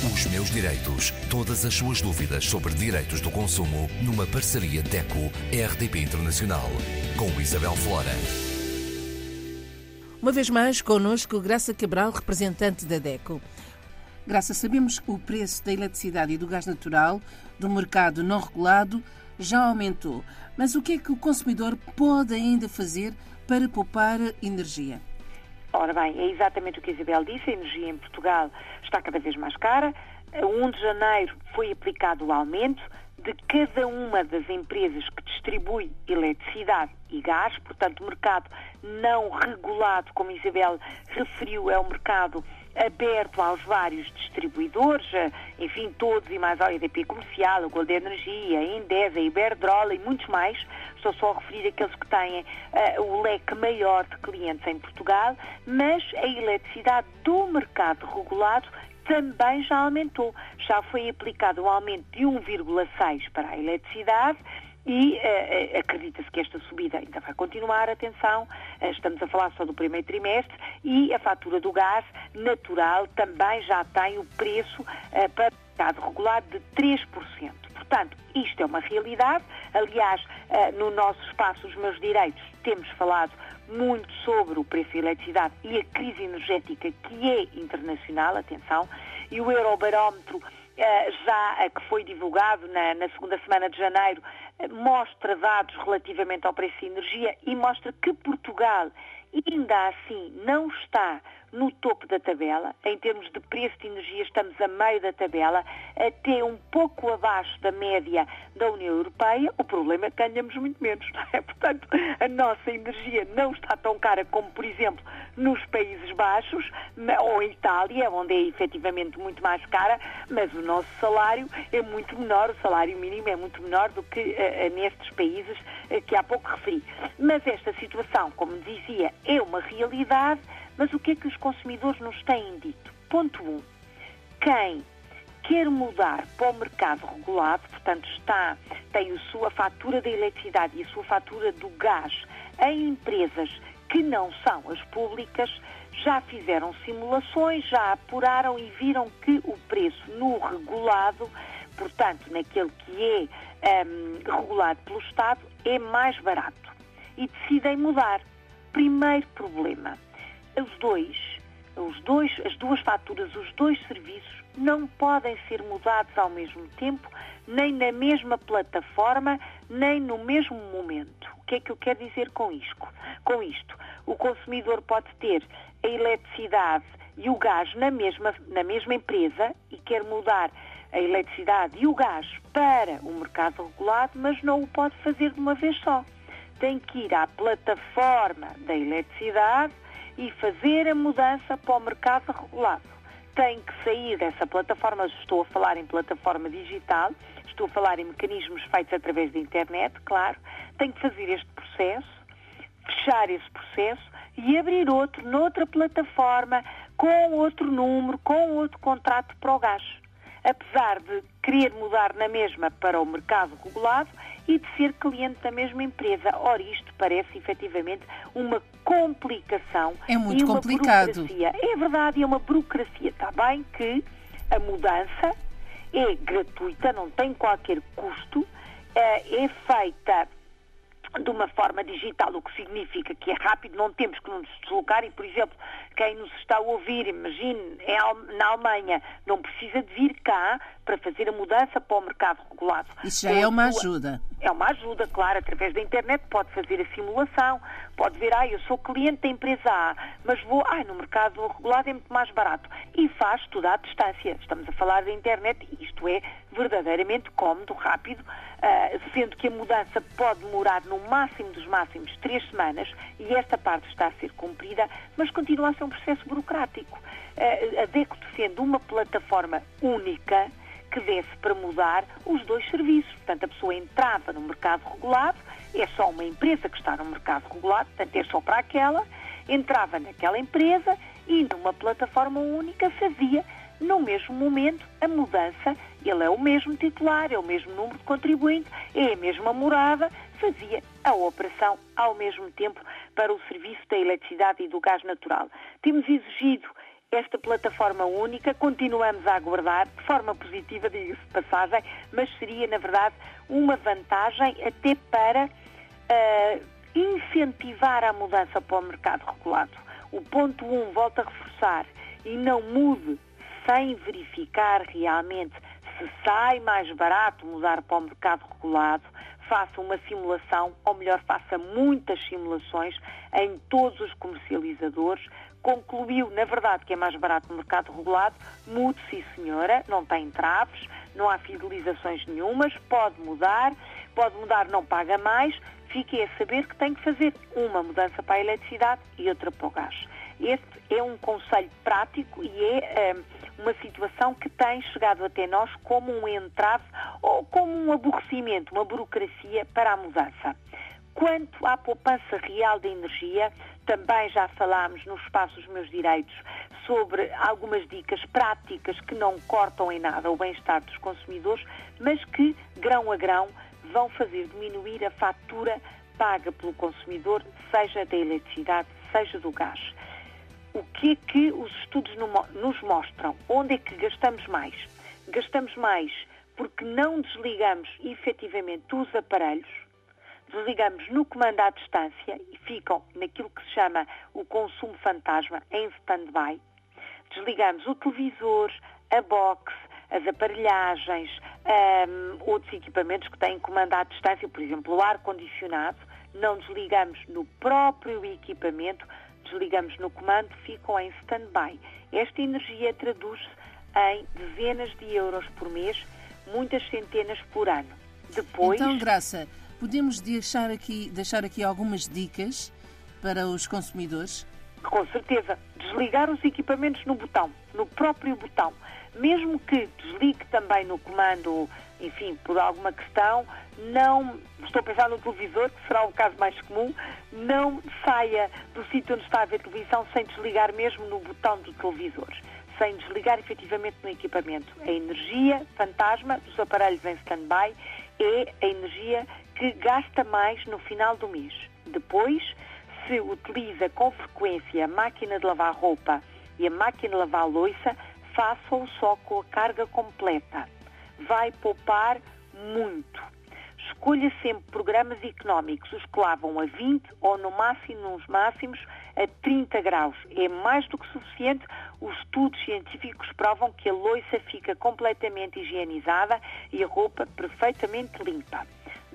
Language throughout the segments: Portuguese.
Os meus direitos. Todas as suas dúvidas sobre direitos do consumo numa parceria DECO-RDP Internacional. Com Isabel Flora. Uma vez mais, connosco Graça Cabral, representante da DECO. Graça, sabemos que o preço da eletricidade e do gás natural do mercado não regulado já aumentou. Mas o que é que o consumidor pode ainda fazer para poupar energia? Ora bem, é exatamente o que a Isabel disse, a energia em Portugal está cada vez mais cara. A 1 de janeiro foi aplicado o aumento de cada uma das empresas que distribui eletricidade e gás, portanto, o mercado não regulado, como Isabel referiu, é o mercado aberto aos vários distribuidores, enfim, todos e mais a EDP Comercial, a Gold Energia, a Endesa, a Iberdrola e muitos mais. Estou só a referir aqueles que têm uh, o leque maior de clientes em Portugal, mas a eletricidade do mercado regulado também já aumentou. Já foi aplicado um aumento de 1,6 para a eletricidade e uh, acredita-se que esta subida ainda vai continuar, atenção, uh, estamos a falar só do primeiro trimestre, e a fatura do gás natural também já tem o preço uh, para o mercado regulado de 3%. Portanto, isto é uma realidade. Aliás, no nosso espaço Os Meus Direitos temos falado muito sobre o preço da eletricidade e a crise energética que é internacional, atenção, e o Eurobarómetro já que foi divulgado na, na segunda semana de janeiro mostra dados relativamente ao preço de energia e mostra que Portugal ainda assim não está no topo da tabela, em termos de preço de energia estamos a meio da tabela, até um pouco abaixo da média da União Europeia, o problema é que ganhamos muito menos, é? Portanto, a nossa energia não está tão cara como, por exemplo, nos Países Baixos ou em Itália, onde é efetivamente muito mais cara, mas o nosso salário é muito menor, o salário mínimo é muito menor do que uh, nestes países uh, que há pouco referi. Mas esta situação, como dizia, é uma realidade mas o que é que os consumidores nos têm dito? Ponto 1. Um, quem quer mudar para o mercado regulado, portanto está, tem a sua fatura da eletricidade e a sua fatura do gás em empresas que não são as públicas, já fizeram simulações, já apuraram e viram que o preço no regulado, portanto naquele que é um, regulado pelo Estado, é mais barato. E decidem mudar. Primeiro problema os dois, os dois, as duas faturas, os dois serviços não podem ser mudados ao mesmo tempo, nem na mesma plataforma, nem no mesmo momento. O que é que eu quero dizer com isto? Com isto, o consumidor pode ter a eletricidade e o gás na mesma, na mesma empresa e quer mudar a eletricidade e o gás para o mercado regulado, mas não o pode fazer de uma vez só. Tem que ir à plataforma da eletricidade e fazer a mudança para o mercado regulado. Tem que sair dessa plataforma, estou a falar em plataforma digital, estou a falar em mecanismos feitos através da internet, claro, tem que fazer este processo, fechar esse processo e abrir outro noutra plataforma, com outro número, com outro contrato para o gás. Apesar de querer mudar na mesma para o mercado regulado, e de ser cliente da mesma empresa. Ora, isto parece efetivamente uma complicação. É muito e uma complicado. Burocracia. É verdade, é uma burocracia. Está bem que a mudança é gratuita, não tem qualquer custo, eh, é feita de uma forma digital, o que significa que é rápido, não temos que nos deslocar e, por exemplo, quem nos está a ouvir, imagine, é na Alemanha, não precisa de vir cá para fazer a mudança para o mercado regulado. Isso já é uma ajuda. É uma ajuda, claro, através da internet pode fazer a simulação, pode ver, ah, eu sou cliente da empresa A, mas vou, ah, no mercado regulado é muito mais barato. E faz tudo à distância. Estamos a falar da internet isto é verdadeiramente cómodo, rápido, uh, sendo que a mudança pode demorar no máximo dos máximos três semanas e esta parte está a ser cumprida, mas continua a ser um processo burocrático. Uh, a DECO defende uma plataforma única que desse para mudar os dois serviços. Portanto, a pessoa entrava no mercado regulado, é só uma empresa que está no mercado regulado, portanto, é só para aquela, entrava naquela empresa e numa plataforma única fazia no mesmo momento a mudança, ele é o mesmo titular, é o mesmo número de contribuinte, é a mesma morada, fazia a operação ao mesmo tempo para o serviço da eletricidade e do gás natural. Temos exigido esta plataforma única, continuamos a aguardar, de forma positiva, diga-se de passagem, mas seria, na verdade, uma vantagem até para uh, incentivar a mudança para o mercado regulado. O ponto 1, um, volta a reforçar, e não mude sem verificar realmente se sai mais barato mudar para o mercado regulado, faça uma simulação, ou melhor, faça muitas simulações em todos os comercializadores. Concluiu, na verdade, que é mais barato no mercado regulado, mude, sim senhora, não tem traves, não há fidelizações nenhumas, pode mudar, pode mudar, não paga mais, fique a saber que tem que fazer uma mudança para a eletricidade e outra para o gás. Este é um conselho prático e é um, uma situação que tem chegado até nós como um entrave ou como um aborrecimento, uma burocracia para a mudança. Quanto à poupança real de energia, também já falámos no espaço dos meus direitos sobre algumas dicas práticas que não cortam em nada o bem-estar dos consumidores, mas que, grão a grão, vão fazer diminuir a fatura paga pelo consumidor, seja da eletricidade, seja do gás. O que é que os estudos nos mostram? Onde é que gastamos mais? Gastamos mais porque não desligamos efetivamente os aparelhos, desligamos no comando à distância e ficam naquilo que se chama o consumo fantasma, em stand-by. Desligamos o televisor, a box, as aparelhagens, um, outros equipamentos que têm comando à distância, por exemplo, o ar-condicionado, não desligamos no próprio equipamento, desligamos no comando, ficam em stand-by. Esta energia traduz-se em dezenas de euros por mês, muitas centenas por ano. Depois... Então, Graça, podemos deixar aqui, deixar aqui algumas dicas para os consumidores? Com certeza. Desligar os equipamentos no botão, no próprio botão. Mesmo que desligue também no comando, enfim, por alguma questão, não, estou a pensar no televisor, que será o caso mais comum, não saia do sítio onde está a ver televisão sem desligar mesmo no botão do televisor, sem desligar efetivamente no equipamento. A energia fantasma dos aparelhos em stand-by é a energia que gasta mais no final do mês. Depois, se utiliza com frequência a máquina de lavar roupa e a máquina de lavar louça, faça-o só com a carga completa. Vai poupar muito. Escolha sempre programas económicos, os que lavam a 20 ou no máximo, nos máximos, a 30 graus. É mais do que suficiente. Os estudos científicos provam que a loiça fica completamente higienizada e a roupa perfeitamente limpa.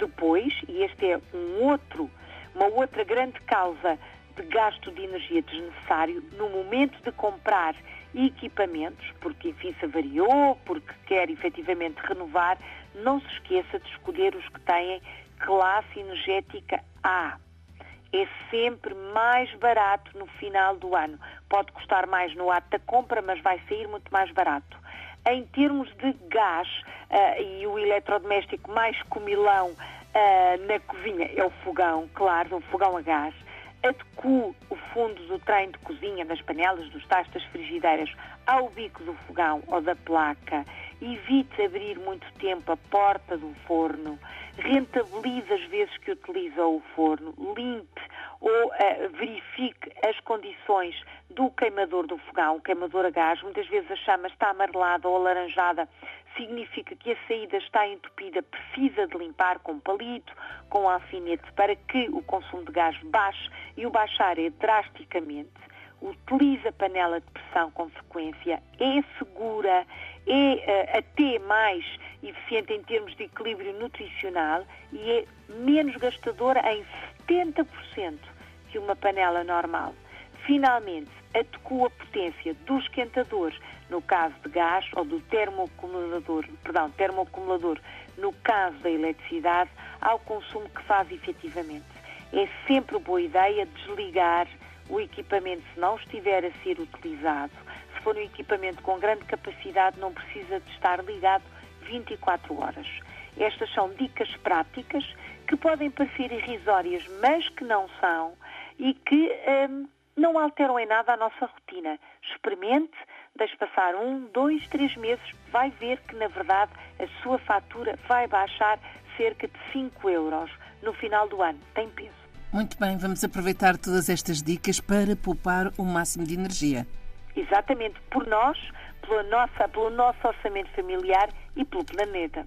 Depois, e este é um outro, uma outra grande causa de gasto de energia desnecessário, no momento de comprar equipamentos, porque enfim se avariou, porque quer efetivamente renovar, não se esqueça de escolher os que têm classe energética A. É sempre mais barato no final do ano. Pode custar mais no ato da compra, mas vai sair muito mais barato. Em termos de gás, uh, e o eletrodoméstico mais comilão uh, na cozinha é o fogão, claro, o fogão a gás adequo o fundo do trem de cozinha, das panelas, dos tachos, das frigideiras ao bico do fogão ou da placa. Evite abrir muito tempo a porta do forno. Rentabilize as vezes que utiliza o forno. Limpe ou uh, verifique as condições do queimador do fogão, o queimador a gás. Muitas vezes a chama está amarelada ou alaranjada significa que a saída está entupida, precisa de limpar com palito, com alfinete, para que o consumo de gás baixe e o baixar é drasticamente. Utilize a panela de pressão com frequência, é segura, é uh, até mais eficiente em termos de equilíbrio nutricional e é menos gastadora em 70% que uma panela normal. Finalmente, adequa a potência do esquentador no caso de gás ou do termoacumulador, perdão, termoacumulador no caso da eletricidade ao consumo que faz efetivamente. É sempre boa ideia desligar o equipamento se não estiver a ser utilizado. Se for um equipamento com grande capacidade, não precisa de estar ligado 24 horas. Estas são dicas práticas que podem parecer irrisórias, mas que não são e que hum, não alteram em nada a nossa rotina. Experimente, deixe passar um, dois, três meses, vai ver que, na verdade, a sua fatura vai baixar cerca de 5 euros no final do ano. Tem peso. Muito bem, vamos aproveitar todas estas dicas para poupar o máximo de energia. Exatamente, por nós, pela nossa, pelo nosso orçamento familiar e pelo planeta.